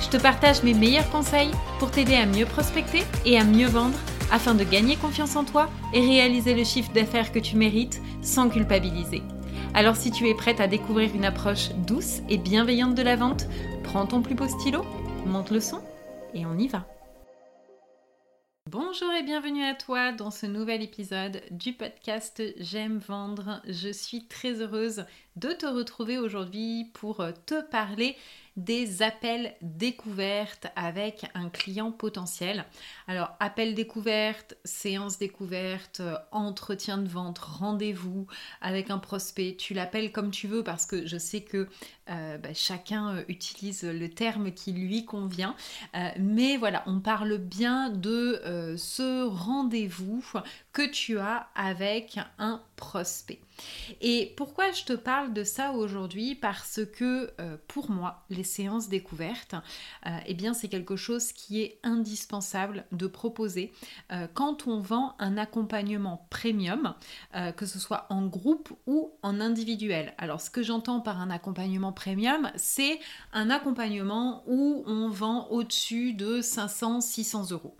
Je te partage mes meilleurs conseils pour t'aider à mieux prospecter et à mieux vendre afin de gagner confiance en toi et réaliser le chiffre d'affaires que tu mérites sans culpabiliser. Alors si tu es prête à découvrir une approche douce et bienveillante de la vente, prends ton plus beau stylo, monte le son et on y va. Bonjour et bienvenue à toi dans ce nouvel épisode du podcast J'aime vendre. Je suis très heureuse de te retrouver aujourd'hui pour te parler des appels découvertes avec un client potentiel. Alors, appel découverte, séance découverte, entretien de vente, rendez-vous avec un prospect, tu l'appelles comme tu veux parce que je sais que euh, bah, chacun euh, utilise le terme qui lui convient. Euh, mais voilà, on parle bien de ce rendez-vous que tu as avec un prospect. Et pourquoi je te parle de ça aujourd'hui? Parce que pour moi, les séances découvertes, eh bien c'est quelque chose qui est indispensable de proposer quand on vend un accompagnement premium, que ce soit en groupe ou en individuel. Alors ce que j'entends par un accompagnement premium, c'est un accompagnement où on vend au-dessus de 500-600 euros.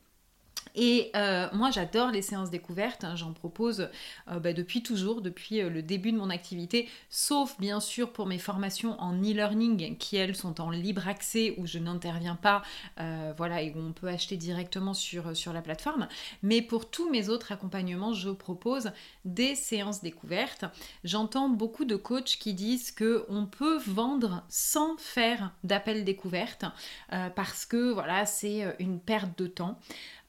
Et euh, moi, j'adore les séances découvertes. Hein. J'en propose euh, bah, depuis toujours, depuis euh, le début de mon activité, sauf bien sûr pour mes formations en e-learning qui, elles, sont en libre accès où je n'interviens pas, voilà, et où on peut acheter directement sur, sur la plateforme. Mais pour tous mes autres accompagnements, je propose des séances découvertes. J'entends beaucoup de coachs qui disent qu'on peut vendre sans faire d'appel découverte parce que voilà, c'est une perte de temps.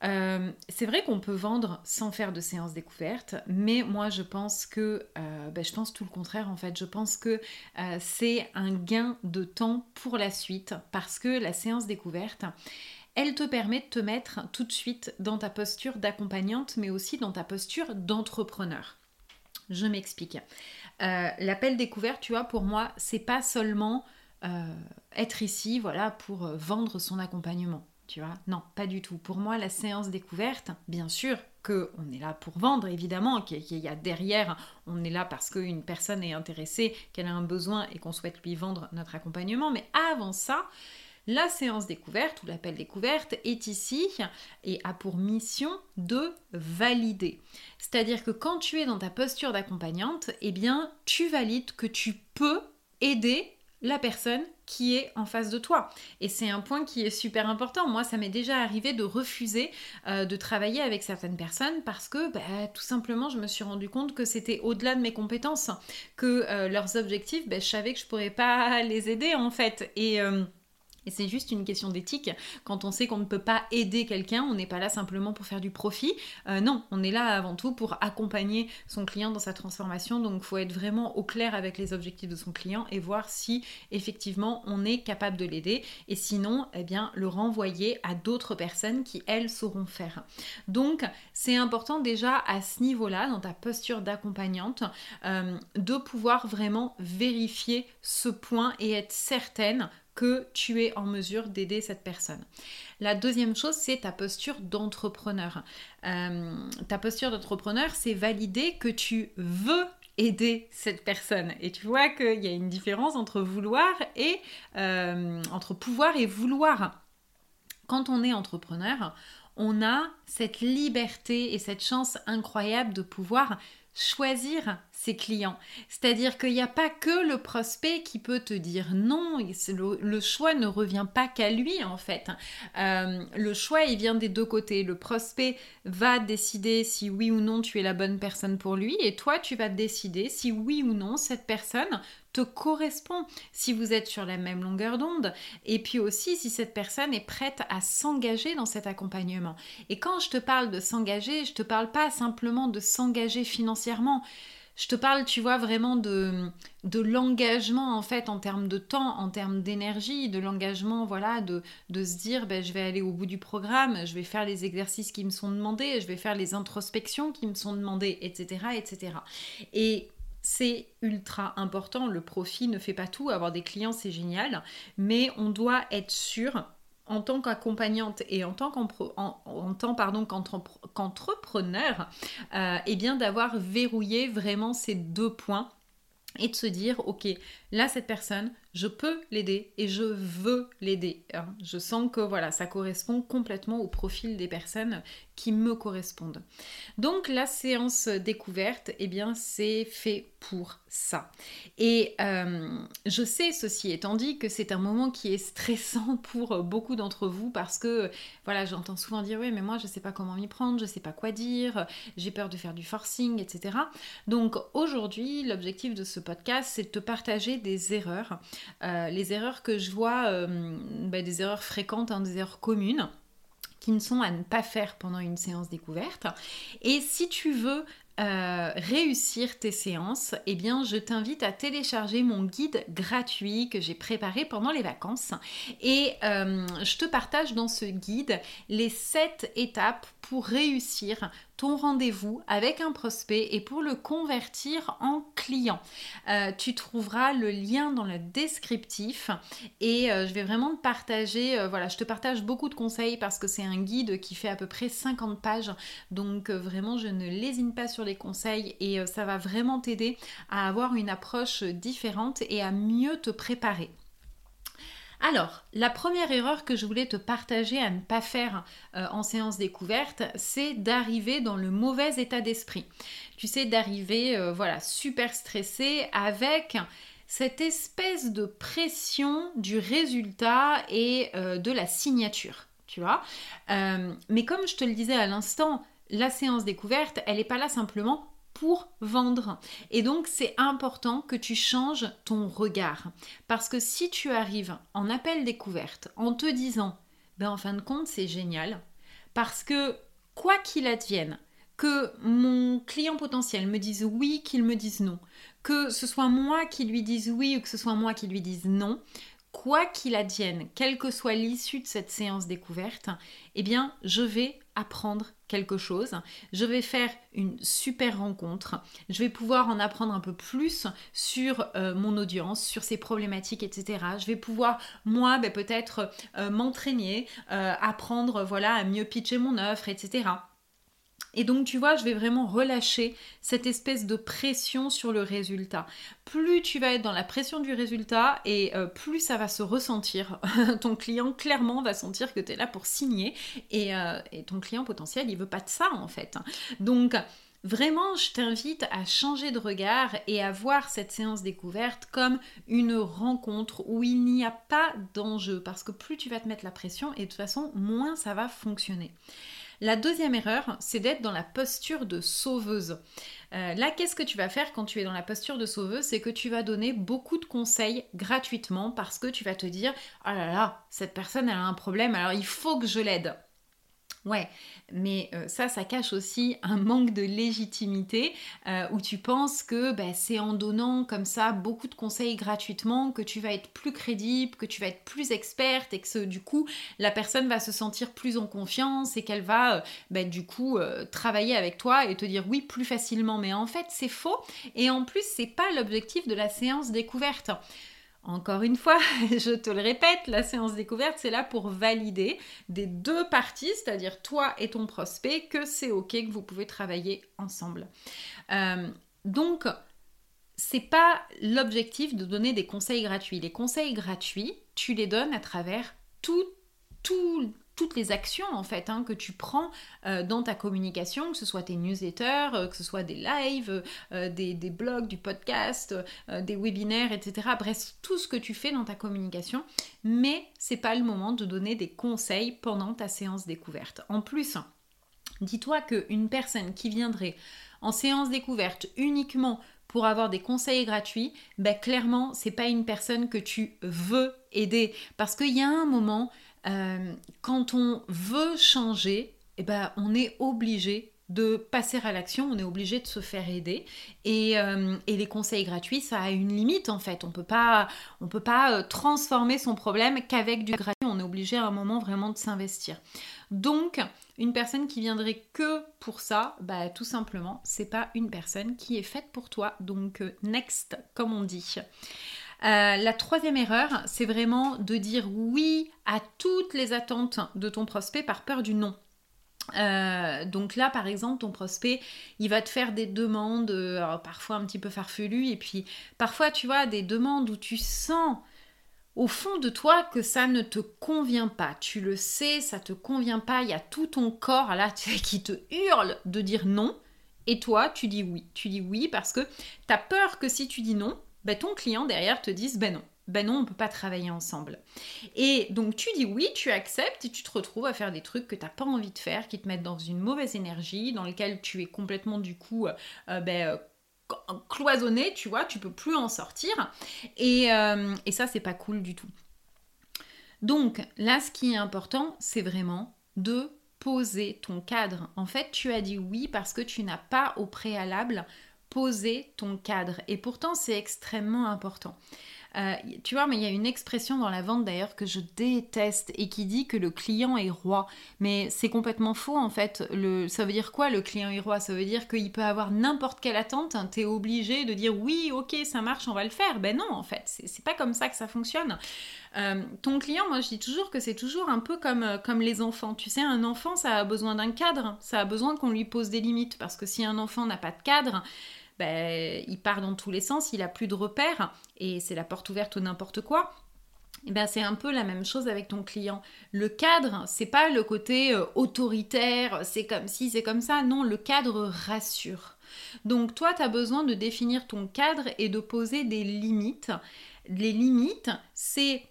Euh, c'est vrai qu'on peut vendre sans faire de séance découverte, mais moi je pense que, euh, ben, je pense tout le contraire en fait. Je pense que euh, c'est un gain de temps pour la suite parce que la séance découverte, elle te permet de te mettre tout de suite dans ta posture d'accompagnante, mais aussi dans ta posture d'entrepreneur. Je m'explique. L'appel découverte, tu vois, pour moi, c'est pas seulement être ici, voilà, pour vendre son accompagnement tu vois. Non, pas du tout. Pour moi, la séance découverte, bien sûr qu'on est là pour vendre, évidemment, qu'il y a derrière, on est là parce qu'une personne est intéressée, qu'elle a un besoin et qu'on souhaite lui vendre notre accompagnement. Mais avant ça, la séance découverte ou l'appel découverte est ici et a pour mission de valider. C'est-à-dire que quand tu es dans ta posture d'accompagnante, eh bien, tu valides que tu peux aider la personne qui est en face de toi. Et c'est un point qui est super important. Moi, ça m'est déjà arrivé de refuser euh, de travailler avec certaines personnes parce que bah, tout simplement, je me suis rendu compte que c'était au-delà de mes compétences, que euh, leurs objectifs, bah, je savais que je pourrais pas les aider en fait. Et euh, et c'est juste une question d'éthique. Quand on sait qu'on ne peut pas aider quelqu'un, on n'est pas là simplement pour faire du profit. Euh, non, on est là avant tout pour accompagner son client dans sa transformation. Donc il faut être vraiment au clair avec les objectifs de son client et voir si effectivement on est capable de l'aider. Et sinon, eh bien, le renvoyer à d'autres personnes qui, elles, sauront faire. Donc c'est important déjà à ce niveau-là, dans ta posture d'accompagnante, euh, de pouvoir vraiment vérifier ce point et être certaine tu es en mesure d'aider cette personne. La deuxième chose, c'est ta posture d'entrepreneur. Euh, ta posture d'entrepreneur, c'est valider que tu veux aider cette personne. Et tu vois qu'il y a une différence entre vouloir et euh, entre pouvoir et vouloir. Quand on est entrepreneur, on a cette liberté et cette chance incroyable de pouvoir choisir ses clients. C'est-à-dire qu'il n'y a pas que le prospect qui peut te dire non, le, choix ne revient pas qu'à lui en fait. Euh, le choix, il vient des deux côtés. Le prospect va décider si oui ou non tu es la bonne personne pour lui et toi, tu vas décider si oui ou non cette personne te correspond, si vous êtes sur la même longueur d'onde, et puis aussi si cette personne est prête à s'engager dans cet accompagnement. Et quand je te parle de s'engager, je te parle pas simplement de s'engager financièrement. Je te parle, tu vois, vraiment de, de l'engagement en fait en termes de temps, en termes d'énergie, de l'engagement, voilà, de, de se dire, ben, je vais aller au bout du programme, je vais faire les exercices qui me sont demandés, je vais faire les introspections qui me sont demandées, etc., etc. Et c'est ultra important. Le profit ne fait pas tout. Avoir des clients, c'est génial. Mais on doit être sûr en tant qu'accompagnante et en tant qu'entrepreneur, euh, eh bien d'avoir verrouillé vraiment ces deux points et de se dire, ok, là, cette personne, je peux l'aider et je veux l'aider. Hein. Je sens que voilà, ça correspond complètement au profil des personnes qui me correspondent. Donc la séance découverte, eh bien, c'est fait pour ça. Et euh, je sais, ceci étant dit, que c'est un moment qui est stressant pour beaucoup d'entre vous parce que, voilà, j'entends souvent dire, oui, mais moi, je ne sais pas comment m'y prendre, je ne sais pas quoi dire, j'ai peur de faire du forcing, etc. Donc aujourd'hui, l'objectif de ce podcast, c'est de te partager des erreurs, euh, les erreurs que je vois, euh, bah, des erreurs fréquentes, hein, des erreurs communes qui ne sont à ne pas faire pendant une séance découverte. Et si tu veux euh, réussir tes séances, eh bien, je t'invite à télécharger mon guide gratuit que j'ai préparé pendant les vacances. Et je te partage dans ce guide les 7 étapes pour réussir ton rendez-vous avec un prospect et pour le convertir en client. Euh, tu trouveras le lien dans le descriptif et euh, je vais vraiment te partager, euh, voilà, je te partage beaucoup de conseils parce que c'est un guide qui fait à peu près 50 pages. Donc vraiment, je ne lésine pas sur les conseils et ça va vraiment t'aider à avoir une approche différente et à mieux te préparer. Alors, la première erreur que je voulais te partager à ne pas faire euh, en séance découverte, c'est d'arriver dans le mauvais état d'esprit. Tu sais, d'arriver, euh, voilà, super stressé avec cette espèce de pression du résultat et euh, de la signature, tu vois. mais comme je te le disais à l'instant, la séance découverte, elle n'est pas là simplement pour vendre. Et donc c'est important que tu changes ton regard. Parce que si tu arrives en appel découverte en te disant, ben en fin de compte c'est génial, parce que quoi qu'il advienne, que mon client potentiel me dise oui, qu'il me dise non, que ce soit moi qui lui dise oui ou que ce soit moi qui lui dise non, quoi qu'il advienne, quelle que soit l'issue de cette séance découverte, eh bien, je vais apprendre quelque chose, je vais faire une super rencontre, je vais pouvoir en apprendre un peu plus sur euh, mon audience, sur ses problématiques, etc. Je vais pouvoir, moi, ben, peut-être euh, m'entraîner, euh, apprendre voilà, à mieux pitcher mon offre, etc. Et donc, tu vois, je vais vraiment relâcher cette espèce de pression sur le résultat. Plus tu vas être dans la pression du résultat et euh, plus ça va se ressentir. ton client, clairement, va sentir que tu es là pour signer et, euh, et, ton client potentiel, il veut pas de ça, en fait. Donc, Vraiment, je t'invite à changer de regard et à voir cette séance découverte comme une rencontre où il n'y a pas d'enjeu parce que plus tu vas te mettre la pression et de toute façon, moins ça va fonctionner. La deuxième erreur, c'est d'être dans la posture de sauveuse. Euh, là, qu'est-ce que tu vas faire quand tu es dans la posture de sauveuse? C'est que tu vas donner beaucoup de conseils gratuitement parce que tu vas te dire, oh là là, cette personne elle a un problème, alors il faut que je l'aide. Ouais, mais euh, ça, ça cache aussi un manque de légitimité euh, où tu penses que bah, c'est en donnant comme ça beaucoup de conseils gratuitement que tu vas être plus crédible, que tu vas être plus experte et que du coup la personne va se sentir plus en confiance et qu'elle va euh, bah, du coup travailler avec toi et te dire oui plus facilement. Mais en fait, c'est faux et en plus, c'est pas l'objectif de la séance découverte. Encore une fois, je te le répète, la séance découverte, c'est là pour valider des deux parties, c'est-à-dire toi et ton prospect, que c'est OK, que vous pouvez travailler ensemble. Euh, donc, c'est pas l'objectif de donner des conseils gratuits. Les conseils gratuits, tu les donnes à travers tout, tout, toutes les actions en fait hein, que tu prends euh, dans ta communication, que ce soit tes newsletters, euh, que ce soit des lives, euh, des, blogs, du podcast, des webinaires, etc. Bref, tout ce que tu fais dans ta communication. Mais c'est pas le moment de donner des conseils pendant ta séance découverte. En plus, dis-toi qu'une personne qui viendrait en séance découverte uniquement pour avoir des conseils gratuits, ben clairement, c'est pas une personne que tu veux aider parce qu'il y a un moment euh, quand on veut changer, eh ben, on est obligé de passer à l'action, on est obligé de se faire aider. Et, euh, les conseils gratuits, ça a une limite en fait. On peut pas, on peut pas euh, transformer son problème qu'avec du gratuit. On est obligé à un moment vraiment de s'investir. Donc, une personne qui viendrait que pour ça, bah tout simplement, c'est pas une personne qui est faite pour toi. Donc, next, comme on dit. La troisième erreur, c'est vraiment de dire oui à toutes les attentes de ton prospect par peur du non. Euh, donc là, par exemple, ton prospect, il va te faire des demandes, euh, parfois un petit peu farfelues, et puis parfois, tu vois, des demandes où tu sens au fond de toi que ça ne te convient pas. Tu le sais, ça te convient pas, il y a tout ton corps là qui te hurle de dire non, et toi, tu dis oui. Tu dis oui parce que tu as peur que si tu dis non, ben, ton client derrière te dise ben non ben non, on peut pas travailler ensemble. Et donc tu dis oui, tu acceptes et tu te retrouves à faire des trucs que tu n'as pas envie de faire, qui te mettent dans une mauvaise énergie, dans lequel tu es complètement du coup euh, ben, euh, cloisonné, tu vois, tu peux plus en sortir. Et, euh, et ça, c'est pas cool du tout. Donc là, ce qui est important, c'est vraiment de poser ton cadre. En fait, tu as dit oui parce que tu n'as pas au préalable posé ton cadre. Et pourtant, c'est extrêmement important. Euh, tu vois, mais il y a une expression dans la vente d'ailleurs que je déteste et qui dit que le client est roi. Mais c'est complètement faux en fait. Ça veut dire quoi le client est roi? Ça veut dire qu'il peut avoir n'importe quelle attente. tu es obligé de dire oui, ok, ça marche, on va le faire. Ben non, en fait, c'est pas comme ça que ça fonctionne. Euh, ton client, moi je dis toujours que c'est toujours un peu comme, euh, comme les enfants. Tu sais, un enfant, ça a besoin d'un cadre, ça a besoin qu'on lui pose des limites. Parce que si un enfant n'a pas de cadre, ben, il part dans tous les sens, il a plus de repères et c'est la porte ouverte ou n'importe quoi. Eh ben, c'est un peu la même chose avec ton client. Le cadre, c'est pas le côté euh, autoritaire, c'est comme si, c'est comme ça. Non, le cadre rassure. Donc toi, tu as besoin de définir ton cadre et de poser des limites. Les limites, c'est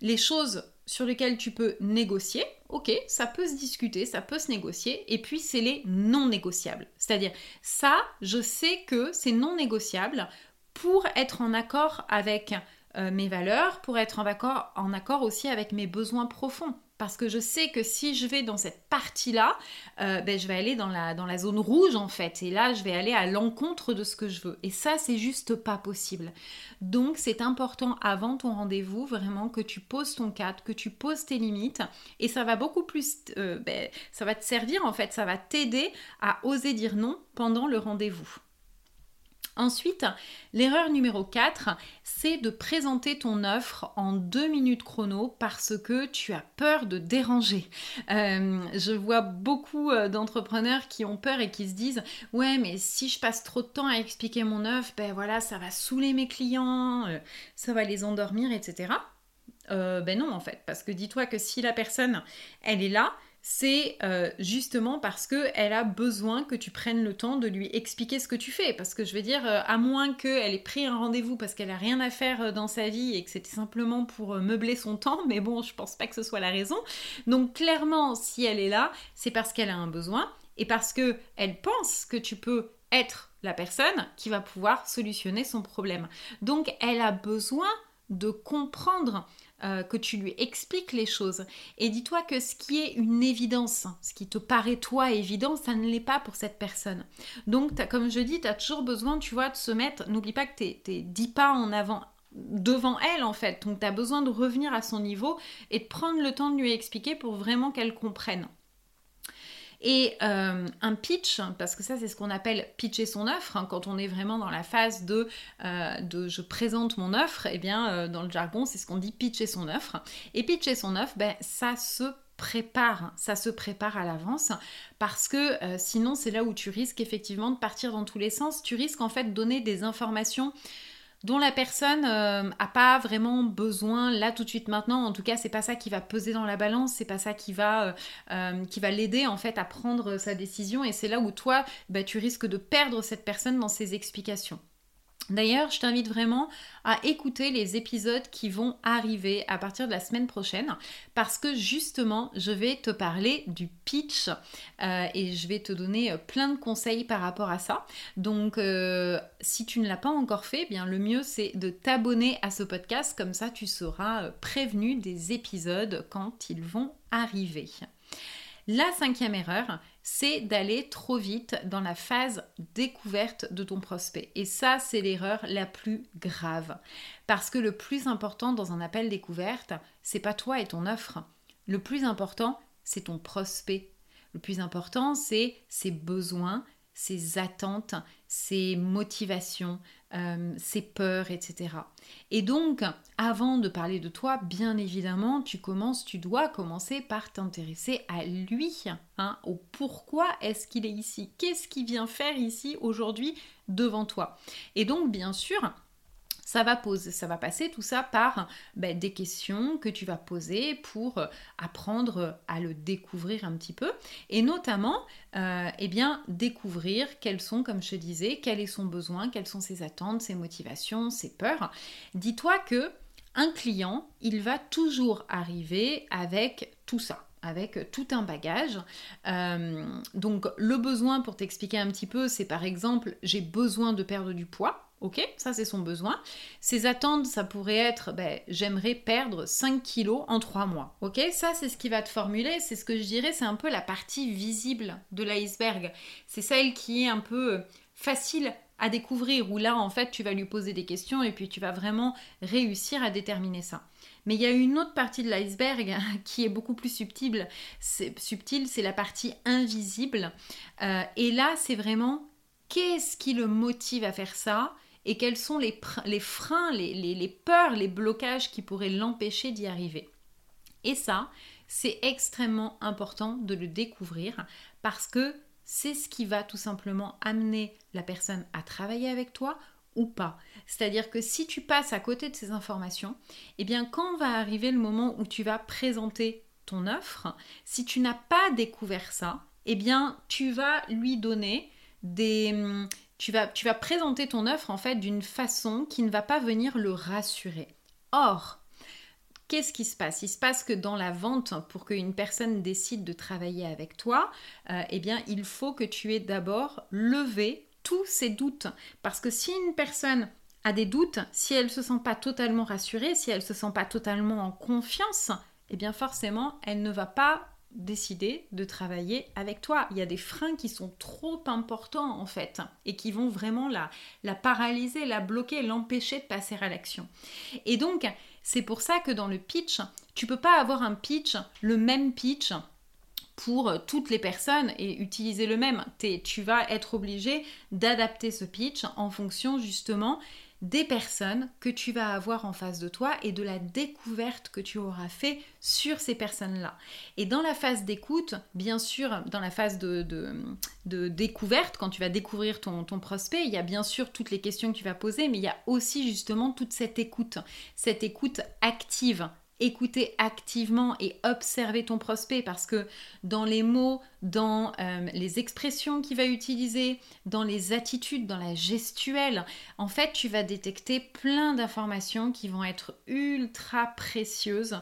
les choses sur lesquelles tu peux négocier, ok, ça peut se discuter, ça peut se négocier, et puis c'est les non négociables. C'est-à-dire, ça, je sais que c'est non négociable pour être en accord avec euh, mes valeurs, pour être en accord, en accord aussi avec mes besoins profonds parce que je sais que si je vais dans cette partie-là, euh, ben, je vais aller dans la, dans la zone rouge en fait, et là je vais aller à l'encontre de ce que je veux. Et ça, c'est juste pas possible. Donc c'est important avant ton rendez-vous vraiment que tu poses ton cadre, que tu poses tes limites, et ça va beaucoup plus, euh, ben, ça va te servir en fait, ça va t'aider à oser dire non pendant le rendez-vous. Ensuite, l'erreur numéro 4, c'est de présenter ton offre en deux minutes chrono parce que tu as peur de déranger. Euh, je vois beaucoup euh, d'entrepreneurs qui ont peur et qui se disent ouais mais si je passe trop de temps à expliquer mon offre, ben voilà ça va saouler mes clients, euh, ça va les endormir, etc. ben non en fait, parce que dis-toi que si la personne elle est là, c'est euh, justement parce qu'elle a besoin que tu prennes le temps de lui expliquer ce que tu fais. Parce que je veux dire, euh, à moins qu'elle ait pris un rendez-vous parce qu'elle a rien à faire euh, dans sa vie et que c'était simplement pour meubler son temps, mais bon, je pense pas que ce soit la raison. Donc clairement, si elle est là, c'est parce qu'elle a un besoin et parce qu'elle pense que tu peux être la personne qui va pouvoir solutionner son problème. Donc elle a besoin de comprendre euh, que tu lui expliques les choses. Et dis-toi que ce qui est une évidence, ce qui te paraît toi évident, ça ne l'est pas pour cette personne. Donc, comme je dis, tu as toujours besoin, tu vois, de se mettre, n'oublie pas que tu es 10 pas en avant devant elle en fait. Donc tu as besoin de revenir à son niveau et de prendre le temps de lui expliquer pour vraiment qu'elle comprenne. Et euh, un pitch, parce que ça c'est ce qu'on appelle pitcher son offre, hein, quand on est vraiment dans la phase de, euh, je présente mon offre, et eh bien euh, dans le jargon c'est ce qu'on dit pitcher son offre. Et pitcher son offre, ben, ça se prépare, ça se prépare à l'avance parce que sinon c'est là où tu risques effectivement de partir dans tous les sens, tu risques en fait de donner des informations dont la personne n'a euh, pas vraiment besoin là tout de suite maintenant. En tout cas, c'est pas ça qui va peser dans la balance, c'est pas ça qui va, euh, euh, l'aider en fait à prendre sa décision. Et c'est là où toi, bah, tu risques de perdre cette personne dans ses explications. D'ailleurs, je t'invite vraiment à écouter les épisodes qui vont arriver à partir de la semaine prochaine parce que justement, je vais te parler du pitch euh, et je vais te donner euh, plein de conseils par rapport à ça. Donc, euh, si tu ne l'as pas encore fait, eh bien le mieux c'est de t'abonner à ce podcast comme ça tu seras prévenu des épisodes quand ils vont arriver. La cinquième erreur, c'est d'aller trop vite dans la phase découverte de ton prospect. Et ça, c'est l'erreur la plus grave. Parce que le plus important dans un appel découverte, c'est pas toi et ton offre. Le plus important, c'est ton prospect. Le plus important, c'est ses besoins, ses attentes, ses motivations, euh, ses peurs, etc. Et donc, avant de parler de toi, bien évidemment, tu commences, tu dois commencer par t'intéresser à lui, hein, au pourquoi est-ce qu'il est ici, qu'est-ce qu'il vient faire ici aujourd'hui devant toi? Et donc, bien sûr, ça va, poser, ça va passer tout ça par ben, des questions que tu vas poser pour euh, apprendre à le découvrir un petit peu et notamment euh, eh bien, découvrir quels sont, comme je te disais, quel est son besoin, quelles sont ses attentes, ses motivations, ses peurs. Dis-toi que un client, il va toujours arriver avec tout ça avec tout un bagage. Euh, donc le besoin, pour t'expliquer un petit peu, c'est par exemple j'ai besoin de perdre du poids. Ok, ça c'est son besoin. Ses attentes, ça pourrait être ben, j'aimerais perdre 5 kilos en 3 mois. Ok, ça c'est ce qui va te formuler, c'est ce que je dirais, c'est un peu la partie visible de l'iceberg. C'est celle qui est un peu facile à découvrir, où là en fait tu vas lui poser des questions et puis tu vas vraiment réussir à déterminer ça. Mais il y a une autre partie de l'iceberg qui est beaucoup plus subtile, c'est subtil, c'est la partie invisible. Euh, et là c'est vraiment qu'est-ce qui le motive à faire ça? Et quels sont les, freins, les, peurs, les blocages qui pourraient l'empêcher d'y arriver? Et ça, c'est extrêmement important de le découvrir parce que c'est ce qui va tout simplement amener la personne à travailler avec toi ou pas. C'est-à-dire que si tu passes à côté de ces informations, eh bien quand va arriver le moment où tu vas présenter ton offre, si tu n'as pas découvert ça, eh bien tu vas lui donner des, hum, tu vas, présenter ton offre en fait d'une façon qui ne va pas venir le rassurer. Or, qu'est-ce qui se passe? Il se passe que dans la vente, pour qu'une personne décide de travailler avec toi, euh, eh bien, il faut que tu aies d'abord levé tous ses doutes. Parce que si une personne a des doutes, si elle ne se sent pas totalement rassurée, si elle ne se sent pas totalement en confiance, eh bien forcément, elle ne va pas décider de travailler avec toi. Il y a des freins qui sont trop importants en fait et qui vont vraiment la, la paralyser, la bloquer, l'empêcher de passer à l'action. Et donc, c'est pour ça que dans le pitch, tu peux pas avoir un pitch, le même pitch pour toutes les personnes et utiliser le même. tu vas être obligé d'adapter ce pitch en fonction justement des personnes que tu vas avoir en face de toi et de la découverte que tu auras fait sur ces personnes-là. Et dans la phase d'écoute, bien sûr, dans la phase de, découverte, quand tu vas découvrir ton, ton, prospect, il y a bien sûr toutes les questions que tu vas poser, mais il y a aussi justement toute cette écoute, cette écoute active écouter activement et observer ton prospect parce que dans les mots, dans euh, les expressions qu'il va utiliser, dans les attitudes, dans la gestuelle, en fait, tu vas détecter plein d'informations qui vont être ultra précieuses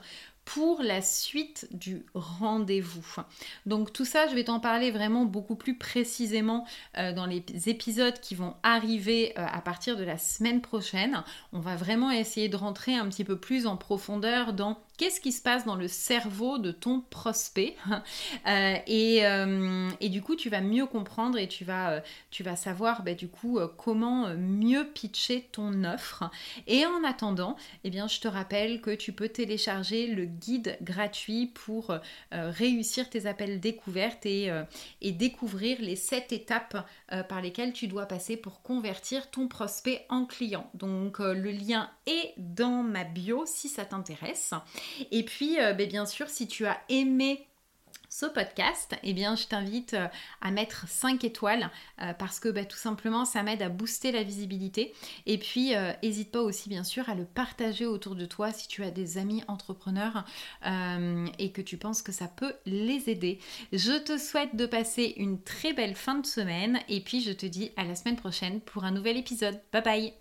pour la suite du rendez-vous. Donc tout ça, je vais t'en parler vraiment beaucoup plus précisément euh, dans les épisodes qui vont arriver euh, à partir de la semaine prochaine. On va vraiment essayer de rentrer un petit peu plus en profondeur dans qu'est-ce qui se passe dans le cerveau de ton prospect euh, euh, et, du coup tu vas mieux comprendre et tu vas, euh, tu vas savoir bah, du coup comment mieux pitcher ton offre. Et en attendant eh bien je te rappelle que tu peux télécharger le guide gratuit pour réussir tes appels découvertes et, et découvrir les 7 étapes par lesquelles tu dois passer pour convertir ton prospect en client. Donc le lien est dans ma bio si ça t'intéresse et puis, euh, ben, bien sûr, si tu as aimé ce podcast, eh bien, je t'invite euh, à mettre 5 étoiles euh, parce que ben, tout simplement, ça m'aide à booster la visibilité. Et puis, n'hésite pas aussi, bien sûr, à le partager autour de toi si tu as des amis entrepreneurs et que tu penses que ça peut les aider. Je te souhaite de passer une très belle fin de semaine et puis je te dis à la semaine prochaine pour un nouvel épisode. Bye bye